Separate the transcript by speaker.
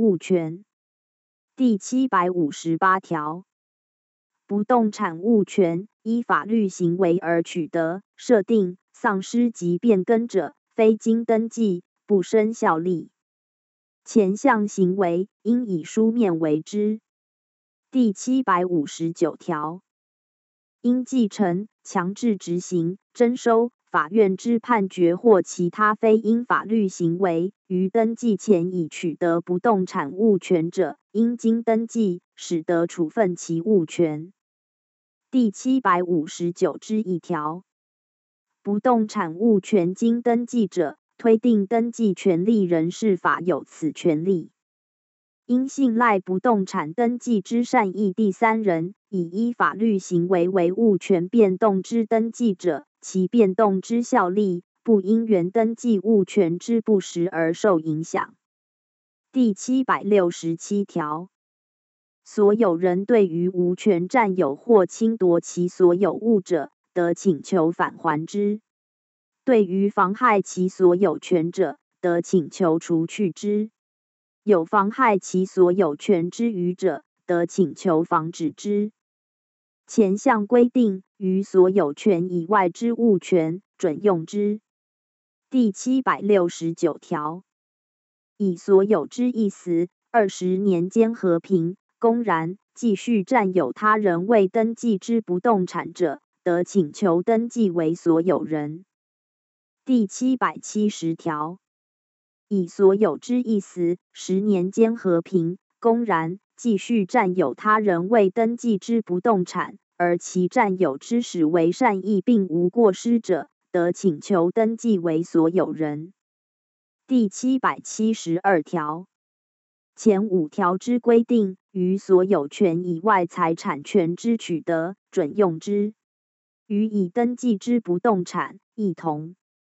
Speaker 1: 物权。第七百五十八条，不动产物权依法律行为而取得、设定、丧失及变更者，非经登记不生效力。前项行为应以书面为之。第七百五十九条，应继承、强制执行、征收。法院之判决或其他非因法律行为于登记前已取得不动产物权者，应经登记，使得处分其物权。第七百五十九之一条，不动产物权经登记者，推定登记权利人是法有此权利。因信赖不动产登记之善意第三人，以依法律行为为物权变动之登记者。其变动之效力，不因原登记物权之不实而受影响。第七百六十七条，所有人对于无权占有或侵夺其所有物者，得请求返还之；对于妨害其所有权者，得请求除去之；有妨害其所有权之余者，得请求防止之。前项规定，于所有权以外之物权准用之。第七百六十九条，以所有之意思，二十年间和平公然继续占有他人未登记之不动产者，得请求登记为所有人。第七百七十条，以所有之意思，十年间和平公然。继续占有他人未登记之不动产，而其占有之始为善意并无过失者，得请求登记为所有人。第七百七十二条前五条之规定，于所有权以外财产权之取得、准用之，与已登记之不动产异同。